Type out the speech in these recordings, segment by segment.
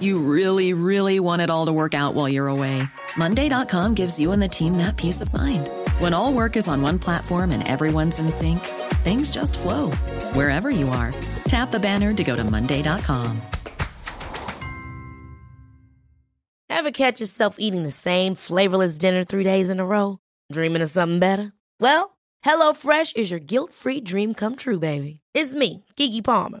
You really, really want it all to work out while you're away. Monday.com gives you and the team that peace of mind. When all work is on one platform and everyone's in sync, things just flow wherever you are. Tap the banner to go to Monday.com. Ever catch yourself eating the same flavorless dinner three days in a row? Dreaming of something better? Well, HelloFresh is your guilt free dream come true, baby. It's me, Kiki Palmer.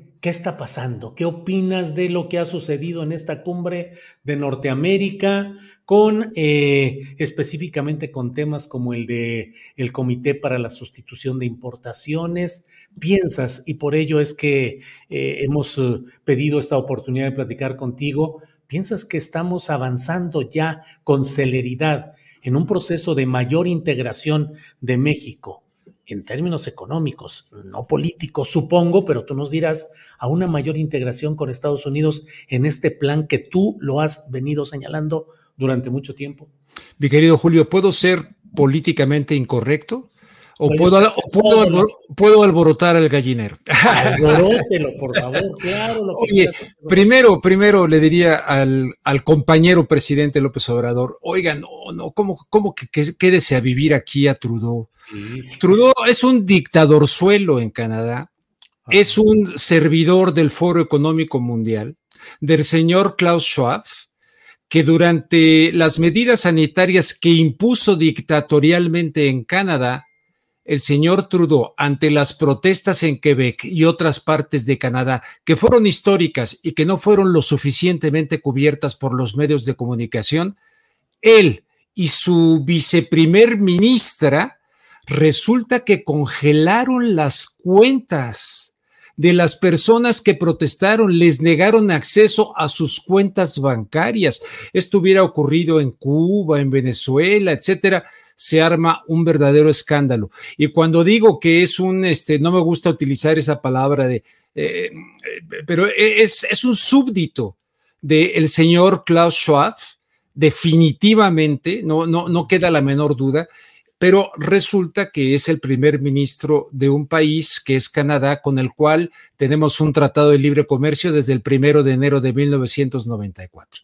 ¿qué está pasando? ¿Qué opinas de lo que ha sucedido en esta cumbre de Norteamérica? con eh, específicamente con temas como el de el Comité para la Sustitución de Importaciones. Piensas, y por ello es que eh, hemos eh, pedido esta oportunidad de platicar contigo, piensas que estamos avanzando ya con celeridad en un proceso de mayor integración de México en términos económicos, no políticos, supongo, pero tú nos dirás, a una mayor integración con Estados Unidos en este plan que tú lo has venido señalando durante mucho tiempo. Mi querido Julio, ¿puedo ser políticamente incorrecto? ¿O puedo, puedo, alborotar al gallinero? Alborótelo, por favor, claro. Oye, primero, primero le diría al, compañero presidente López Obrador, oiga, no, no, ¿cómo, cómo que, quédese a vivir aquí a Trudeau? Trudeau es un dictador suelo en Canadá, es un servidor del Foro Económico Mundial, del señor Klaus Schwab, que durante las medidas sanitarias que impuso dictatorialmente en Canadá, el señor Trudeau, ante las protestas en Quebec y otras partes de Canadá, que fueron históricas y que no fueron lo suficientemente cubiertas por los medios de comunicación, él y su viceprimer ministra resulta que congelaron las cuentas de las personas que protestaron, les negaron acceso a sus cuentas bancarias. Esto hubiera ocurrido en Cuba, en Venezuela, etcétera se arma un verdadero escándalo. Y cuando digo que es un, este, no me gusta utilizar esa palabra de, eh, eh, pero es, es, un súbdito del señor Klaus Schwab, definitivamente, no, no, no queda la menor duda, pero resulta que es el primer ministro de un país que es Canadá, con el cual tenemos un tratado de libre comercio desde el primero de enero de 1994.